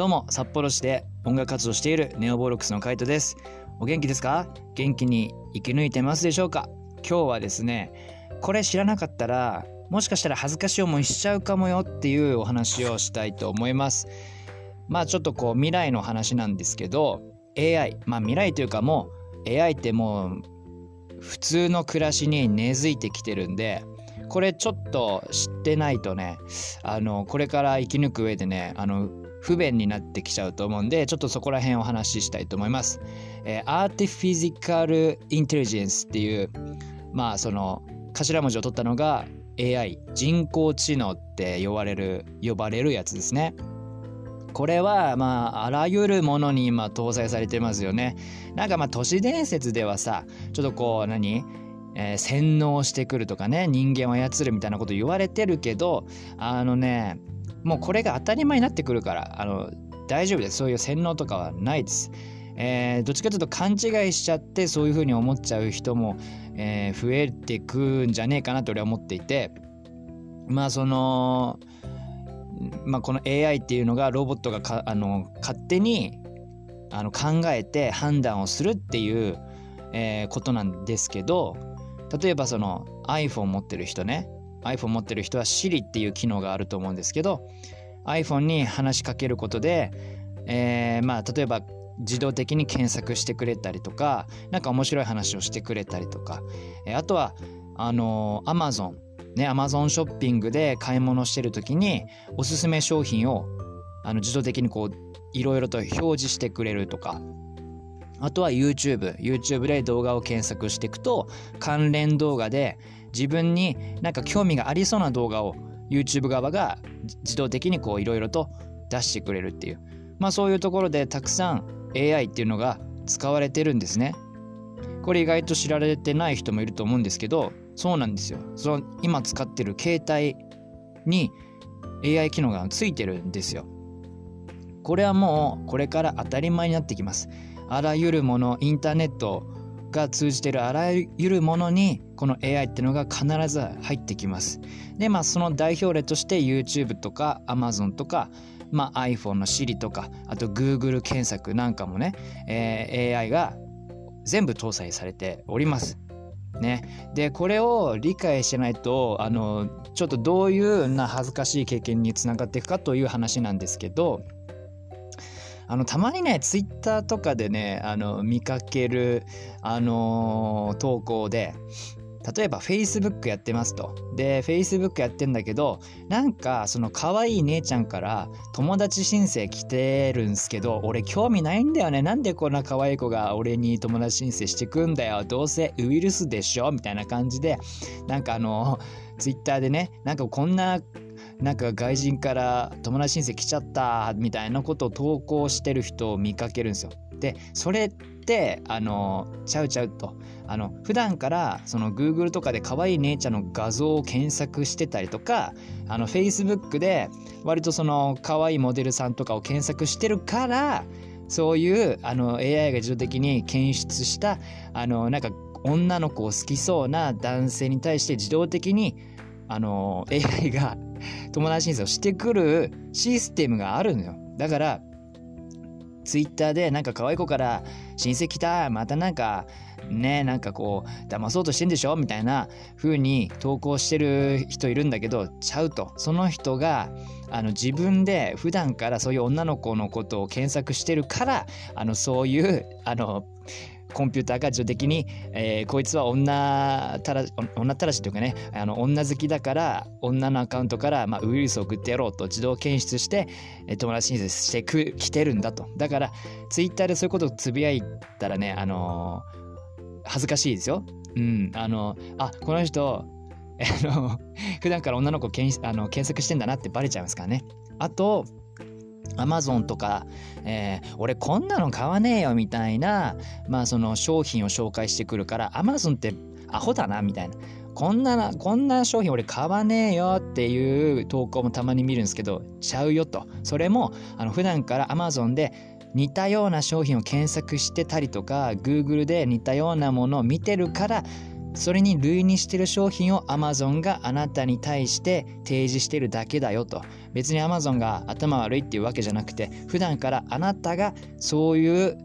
どうも、札幌市で音楽活動しているネオボロックスのカイトです。お元気ですか？元気に生き抜いてますでしょうか？今日はですね、これ知らなかったら、もしかしたら恥ずかしい思いしちゃうかもよっていうお話をしたいと思います。まあちょっとこう未来の話なんですけど、AI、まあ未来というかもう AI ってもう普通の暮らしに根付いてきてるんで、これちょっと知ってないとね、あの、これから生き抜く上でね、あの、不便になってきちゃうと思うんで、ちょっとそこら辺お話ししたいと思います。えー、アーティフィジカルインテリジェンスっていう、まあその頭文字を取ったのが AI、人工知能って呼ばれる、呼ばれるやつですね。これはまああらゆるものに今搭載されてますよね。なんかまあ都市伝説ではさ、ちょっとこう何えー、洗脳してくるとかね人間を操るみたいなこと言われてるけどあのねもうこれが当たり前になってくるからあの大丈夫ですそういう洗脳とかはないです。えー、どっちかというと勘違いしちゃってそういうふうに思っちゃう人も、えー、増えてくんじゃねえかなと俺は思っていてまあその、まあ、この AI っていうのがロボットがかあの勝手にあの考えて判断をするっていう、えー、ことなんですけど例えばその iPhone 持ってる人ね iPhone 持ってる人は Siri っていう機能があると思うんですけど iPhone に話しかけることで、えー、まあ例えば自動的に検索してくれたりとか何か面白い話をしてくれたりとか、えー、あとはあのー、Amazon ね Amazon ショッピングで買い物してる時におすすめ商品をあの自動的にこういろいろと表示してくれるとかあとは YouTube。YouTube で動画を検索していくと、関連動画で自分になんか興味がありそうな動画を YouTube 側が自動的にこういろいろと出してくれるっていう。まあそういうところでたくさん AI っていうのが使われてるんですね。これ意外と知られてない人もいると思うんですけど、そうなんですよ。その今使ってる携帯に AI 機能がついてるんですよ。これはもうこれから当たり前になってきます。あらゆるものインターネットが通じてるあらゆるものにこの AI ってのが必ず入ってきます。でまあその代表例として YouTube とか Amazon とか、まあ、iPhone の Siri とかあと Google 検索なんかもね、えー、AI が全部搭載されております。ね、でこれを理解してないとあのちょっとどういうな恥ずかしい経験につながっていくかという話なんですけどあのたまにねツイッターとかでねあの見かけるあのー、投稿で例えば Facebook やってますと。で、Facebook やってんだけど、なんかその可愛い姉ちゃんから友達申請来てるんすけど、俺興味ないんだよね。なんでこんな可愛い子が俺に友達申請してくんだよ。どうせウイルスでしょ？みたいな感じで、なんかあの、Twitter でね、なんかこんななんか外人から友達申請来ちゃったみたいなことを投稿してる人を見かけるんですよ。でそれってあのちゃうちゃうとあの普段からその Google とかで可愛い姉ちゃんの画像を検索してたりとかあの Facebook で割とその可愛いモデルさんとかを検索してるからそういうあの AI が自動的に検出したあのなんか女の子を好きそうな男性に対して自動的にあの AI が友達申請をしてくるシステムがあるのよ。だからツイッターでなんか可愛い子から親戚来たまたなんかねなんかこう騙そうとしてんでしょ？みたいな風に投稿してる人いるんだけどちゃうと。その人があの自分で普段からそういう女の子のことを検索してるからあのそういうあのコンピューターが自動的に、えー、こいつは女たら女たらしというかねあの女好きだから女のアカウントから、まあ、ウイルスを送ってやろうと自動検出して、えー、友達にしてく来てるんだとだからツイッターでそういうことをつぶやいたらねあのー、恥ずかしいですよ。うん、あのあこの人あの普段から女の子検あの検索してんだなってバレちゃいますからね。あとアマゾンとか、えー、俺こんなの買わねえよみたいな、まあその商品を紹介してくるから、アマゾンってアホだなみたいな。こんな、こんな商品俺買わねえよっていう投稿もたまに見るんですけど、ちゃうよと。それも、あの普段からアマゾンで似たような商品を検索してたりとか、Google で似たようなものを見てるから、それに類似してる商品を Amazon があなたに対して提示してるだけだよと別に Amazon が頭悪いっていうわけじゃなくて普段からあなたがそういう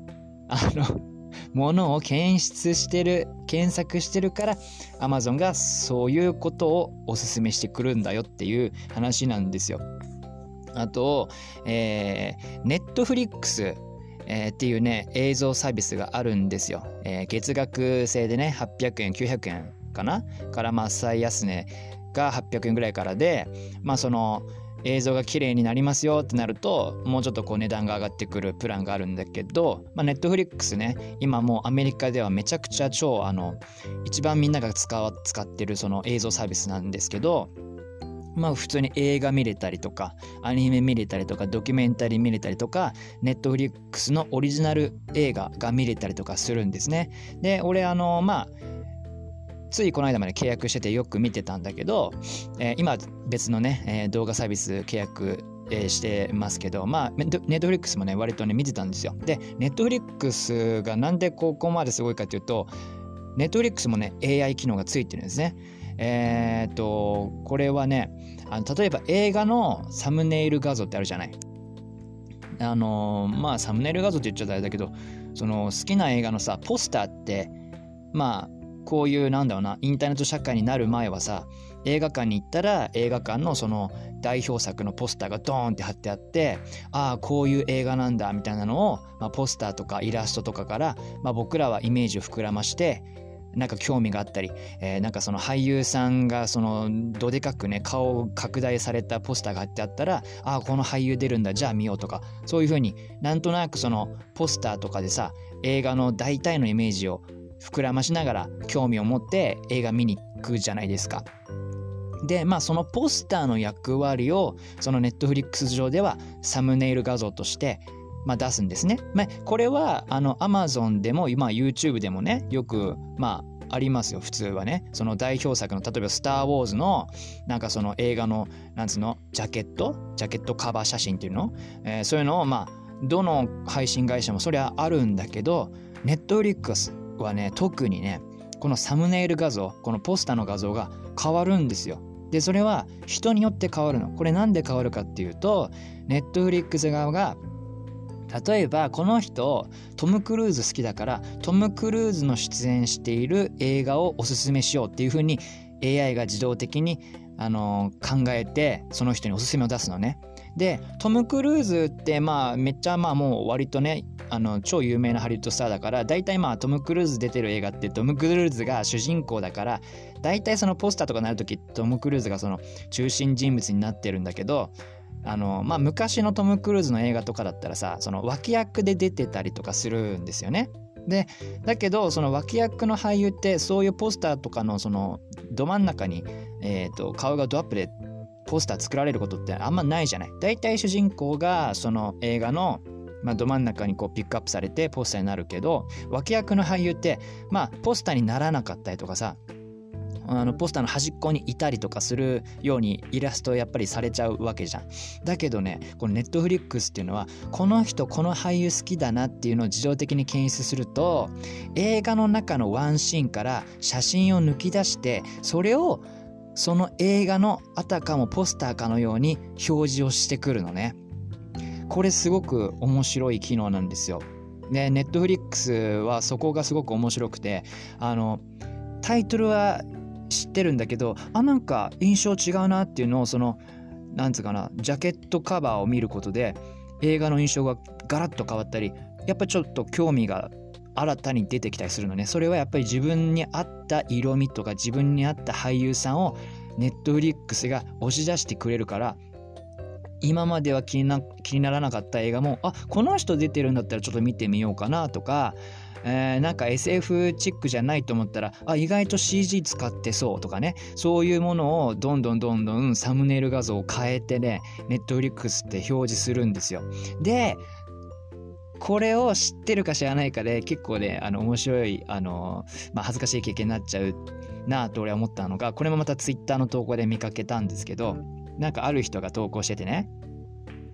あの ものを検出してる検索してるから Amazon がそういうことをおすすめしてくるんだよっていう話なんですよ。あと、えー、Netflix えー、っていうね、映像サービスがあるんですよ。えー、月額制でね、800円、900円かな？からまあ最安値が800円ぐらいからで、まあその映像が綺麗になりますよってなると、もうちょっとこう値段が上がってくるプランがあるんだけど、ネットフリックスね、今もうアメリカではめちゃくちゃ超あの、一番みんなが使使ってるその映像サービスなんですけど、まあ普通に映画見れたりとか、アニメ見れたりとか、ドキュメンタリー見れたりとか、ネットフリックスのオリジナル映画が見れたりとかするんですね。で、俺あの、まあ、ついこの間まで契約しててよく見てたんだけど、えー、今別のね、えー、動画サービス契約えー、してますけど、まあ、ネットフリックスもね、割とね、見てたんですよ。で、ネットフリックスがなんでここまですごいかっていうと、ネットフリックスもね、AI 機能がついてるんですね。えー、っと、これはね、あの例えば映画のサムネイル画像ってあるじゃない？あのまあサムネイル画像って言っちゃあれだけどその好きな映画のさポスターってまあこういうなんだろうなインターネット社会になる前はさ映画館に行ったら映画館のその代表作のポスターがドーンって貼ってあってああこういう映画なんだみたいなのを、まあ、ポスターとかイラストとかから、まあ、僕らはイメージを膨らましてなんか興味があったり、えー、なんかその俳優さんがそのどでかくね顔を拡大されたポスターが貼ってあったらああこの俳優出るんだじゃあ見ようとかそういうふうになんとなくそのポスターとかでさ映画の大体のイメージを膨らましながら興味を持って映画見に行くじゃないですか。でまあそのポスターの役割をそのネットフリックス上ではサムネイル画像としてまあ、出すんですね。まあ、これはあの Amazon でも、まあ、YouTube でもねよくまあありますよ普通はねその代表作の例えば「スター・ウォーズ」のなんかその映画のなんつうのジャケット？ジャケットカバー写真っていうの、えー、そういうのをまあどの配信会社もそれはあるんだけどネットフリックスはね特にねこのサムネイル画像このポスターの画像が変わるんですよ。でそれは人によって変わるの。これなんで変わるかっていうとネットフリックス側が例えばこの人トム・クルーズ好きだからトム・クルーズの出演している映画をおすすめしようっていうふうに AI が自動的に、あの、考えてその人におすすめを出すのね。でトム・クルーズってまあめっちゃまあもう割とねあの超有名なハリウッドスターだから大体まあトム・クルーズ出てる映画ってトム・クルーズが主人公だから大体そのポスターとかなるときトム・クルーズがその中心人物になってるんだけどあの、まあ、昔のトム・クルーズの映画とかだったらさ、その脇役で出てたりとかするんですよね。で、だけど、その脇役の俳優って、そういうポスターとかの、その、ど真ん中に、え、ー、と、顔がドアップでポスター作られることってあんまないじゃない。大体主人公が、その映画の、まあ、ど真ん中にこうピックアップされてポスターになるけど脇役の俳優ってまあポスターにならなかったりとかさあのポスターの端っこにいたりとかするようにイラストやっぱりされちゃうわけじゃん。だけどねこのネットフリックスっていうのはこの人この俳優好きだなっていうのを自動的に検出すると映画の中のワンシーンから写真を抜き出してそれをその映画のあたかもポスターかのように表示をしてくるのね。これすごく面白い機能なんですよ。ネットフリックスはそこがすごく面白くて、あの、タイトルは知ってるんだけどあなんか印象違うなっていうのをそのなんつうかなジャケットカバーを見ることで映画の印象がガラッと変わったりやっぱちょっと興味が新たに出てきたりするのね。それはやっぱり自分に合った色味とか自分に合った俳優さんをネットフリックスが押し出してくれるから今までは気にな気にならなかった映画もあこの人出てるんだったらちょっと見てみようかなとかえー、なんか SF チックじゃないと思ったらあ意外と CG 使ってそうとかねそういうものをどんどんどんどんサムネイル画像を変えてねネットフリックスって表示するんですよ。でこれを知ってるか知らないかで結構ねあの面白いあの、まあ、恥ずかしい経験になっちゃうなと俺は思ったのがこれもまたツイッターの投稿で見かけたんですけどなんかある人が投稿しててね。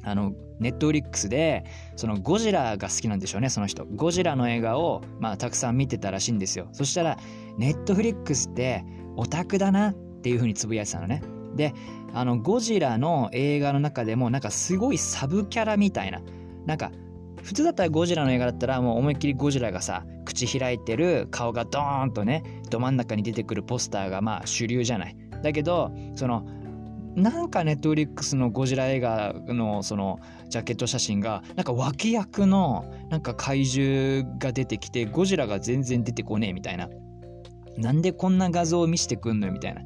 あのネットフリックスでそのゴジラが好きなんでしょうねその人。ゴジラの映画を、まあ、たくさん見てたらしいんですよ。そしたらネットフリックスってオタクだなっていうふうにつぶやいてたのね。であのゴジラの映画の中でもなんかすごいサブキャラみたいな。なんか普通だったらゴジラの映画だったらもう思いっきりゴジラがさ口開いてる顔がドーンとねど真ん中に出てくるポスターがまあ主流じゃない。だけどそのなんかネットフリックスのゴジラ映画のそのジャケット写真がなんか脇役のなんか怪獣が出てきてゴジラが全然出てこねえみたいな。なんでこんな画像を見せてくんのよみたいな。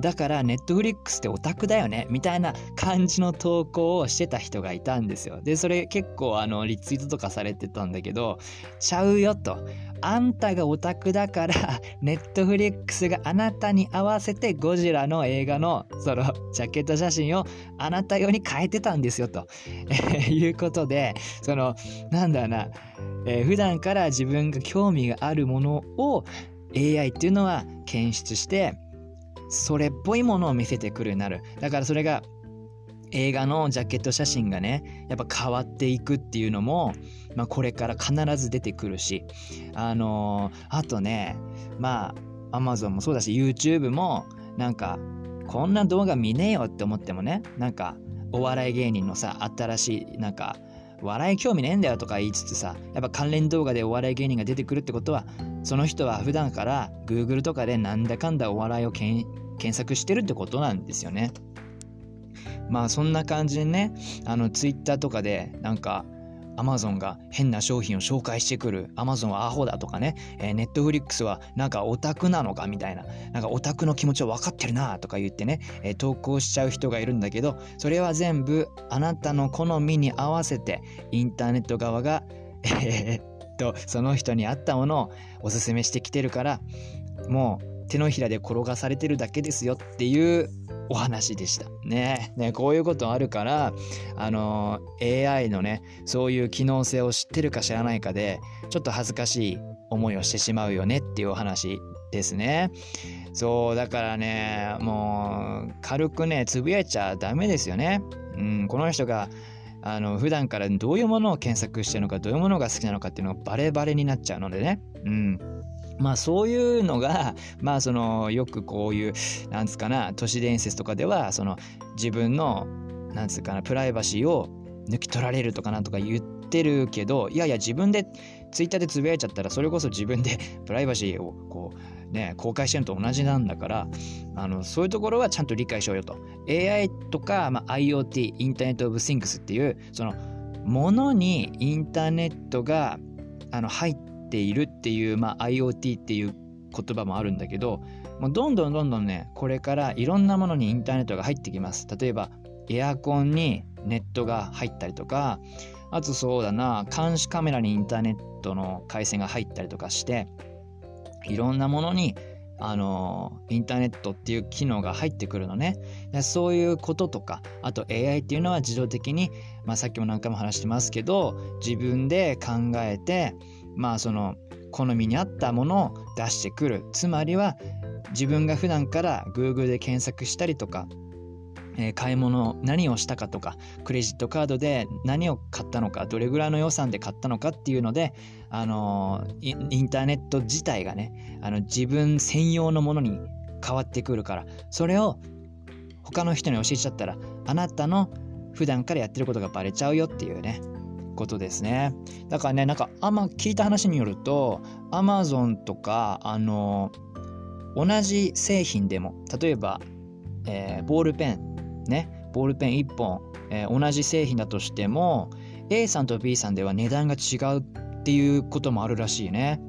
だからネットフリックスってオタクだよねみたいな感じの投稿をしてた人がいたんですよ。でそれ結構あのリツイートとかされてたんだけどちゃうよと。あんたがオタクだから、ネットフリックスがあなたに合わせてゴジラの映画のそのジャケット写真をあなた用に変えてたんですよと、え、いうことで、その、なんだな、えー、普段から自分が興味があるものを AI っていうのは検出して、それっぽいものを見せてくるようになる。だからそれが映画のジャケット写真がねやっぱ変わっていくっていうのも、まあ、これから必ず出てくるしあのー、あとねまあ Amazon もそうだし YouTube もなんかこんな動画見ねえよって思ってもねなんかお笑い芸人のさ新しいなんか笑い興味ねえんだよとか言いつつさやっぱ関連動画でお笑い芸人が出てくるってことはその人は普段から Google とかでなんだかんだお笑いを検索してるってことなんですよね。まあそんな感じでねあのツイッターとかでなんかアマゾンが変な商品を紹介してくる。アマゾンはアホだとかね。えー、ネットフリックスはなんかオタクなのかみたいな。なんかオタクの気持ちを分かってるなとか言ってね、えー、投稿しちゃう人がいるんだけど、それは全部あなたの好みに合わせてインターネット側が、えー、っと、その人に合ったものをおすすめしてきてるから、もう手のひらで転がされてるだけですよっていうお話でした。ね。ね、こういうことあるから、あの、AI のね、そういう機能性を知ってるか知らないかで、ちょっと恥ずかしい思いをしてしまうよねっていうお話ですね。そう、だからね、もう、軽くね、つぶやいちゃダメですよね。うん、この人が、あの、普段からどういうものを検索してるのか、どういうものが好きなのかっていうのがバレバレになっちゃうのでね。うん。まあそういうのが、まあそのよくこういう、なんつうかな、都市伝説とかでは、その自分の、なんつうかな、プライバシーを抜き取られるとかなんとか言ってるけど、いやいや自分でツイッターでつぶやいちゃったら、それこそ自分で プライバシーをこう、ね、公開してるのと同じなんだから、あの、そういうところはちゃんと理解しようよと。AI とか、まあ、IoT、インターネット・オブ・シングスっていう、その、ものにインターネットがあの入っているっていう、まあ、IoT っていう言葉もあるんだけどもうどんどんどんどんねこれからいろんなものにインターネットが入ってきます。例えばエアコンにネットが入ったりとかあとそうだな監視カメラにインターネットの回線が入ったりとかしていろんなものにあのインターネットっていう機能が入ってくるのね。そういうこととかあと AI っていうのは自動的に、まあ、さっきも何回も話してますけど自分で考えてまあその好みに合ったものを出してくる。つまりは自分が普段から Google で検索したりとか、えー、買い物何をしたかとかクレジットカードで何を買ったのかどれぐらいの予算で買ったのかっていうので、あのー、インターネット自体がねあの自分専用のものに変わってくるからそれを他の人に教えちゃったらあなたの普段からやってることがバレちゃうよっていうね。ことですね。だからね、なんか、あんま聞いた話によると、アマゾンとか、あの、同じ製品でも、例えば、えー、ボールペン、ね、ボールペン1本、えー、同じ製品だとしても、A さんと B さんでは値段が違うっていうこともあるらしいね。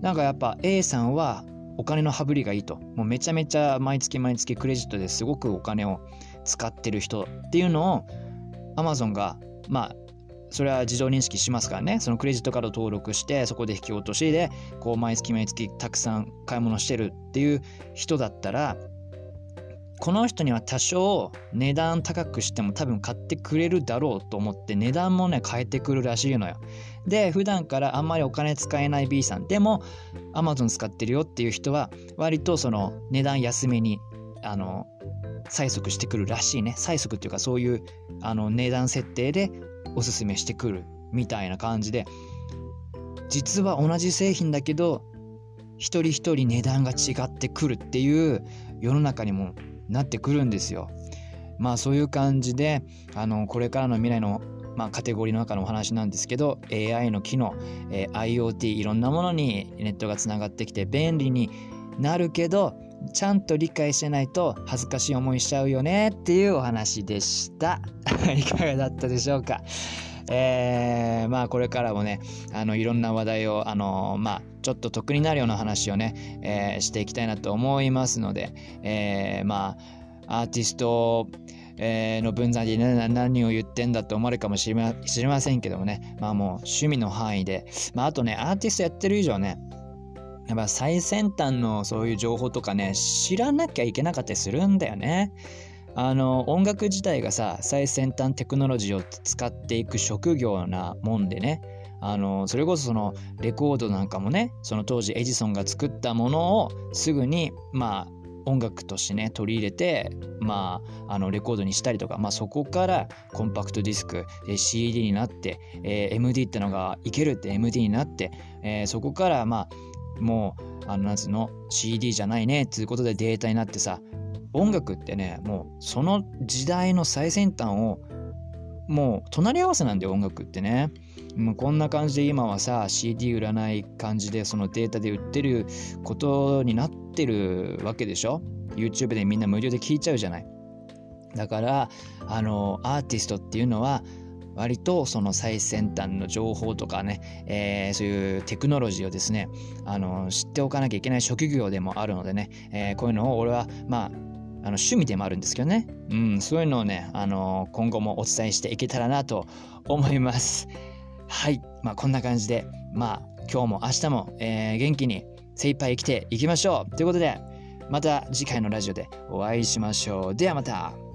なんかやっぱ A さんはお金の羽振りがいいと。もうめちゃめちゃ毎月毎月クレジットですごくお金を使ってる人っていうのを Amazon がまあそれは自動認識しますからねそのクレジットカード登録してそこで引き落としでこう毎月毎月たくさん買い物してるっていう人だったらこの人には多少値段高くしても多分買ってくれるだろうと思って値段もね変えてくるらしいのよ。で普段からあんまりお金使えない B さんでも Amazon 使ってるよっていう人は割とその値段安めにあの催促してくるらしいね催促っていうかそういうあの値段設定でおすすめしてくるみたいな感じで実は同じ製品だけど一人一人値段が違ってくるっていう世の中にもなってくるんですよ。まあそういう感じであのこれからの未来のまあ、カテゴリーの中のお話なんですけど AI の機能、えー、IoT いろんなものにネットがつながってきて便利になるけどちゃんと理解してないと恥ずかしい思いしちゃうよねっていうお話でした。いかがだったでしょうか？えー、まあこれからもねあのいろんな話題をあのまあちょっと得になるような話をね、えー、していきたいなと思いますので、えー、まあアーティストえー、の分際で、何を言ってんだって思われるかもしれま知りませんけどもね、まあもう趣味の範囲で、まああとね、アーティストやってる以上ね、やっぱ最先端のそういう情報とかね、知らなきゃいけなかったりするんだよね。あの、音楽自体がさ、最先端テクノロジーを使っていく職業なもんでね、あの、それこそそのレコードなんかもね、その当時エジソンが作ったものをすぐに、まあ、音楽としてね取り入れてまああのレコードにしたりとか、まあ、そこからコンパクトディスク CD になって、えー、MD ってのがいけるって MD になって、えー、そこからまあもうあのなんつうの CD じゃないねっていうことでデータになってさ音楽ってねもうその時代の最先端をもう隣り合わせなんだよ音楽ってね。もうこんな感じで今はさ CD 売らない感じでそのデータで売ってることになってるわけでしょ。YouTube でみんな無料で聞いちゃうじゃない。だからあのアーティストっていうのは割とその最先端の情報とかね、えー、そういうテクノロジーをですねあの知っておかなきゃいけない職業でもあるのでね、えー、こういうのを俺はまああの趣味でもあるんですけどね、うん、そういうのをね、あの今後もお伝えしていけたらなと思います。はい、まあ、こんな感じで、まあ、今日も明日も、えー、元気に精一杯生きていきましょうということで、また次回のラジオでお会いしましょう。ではまた。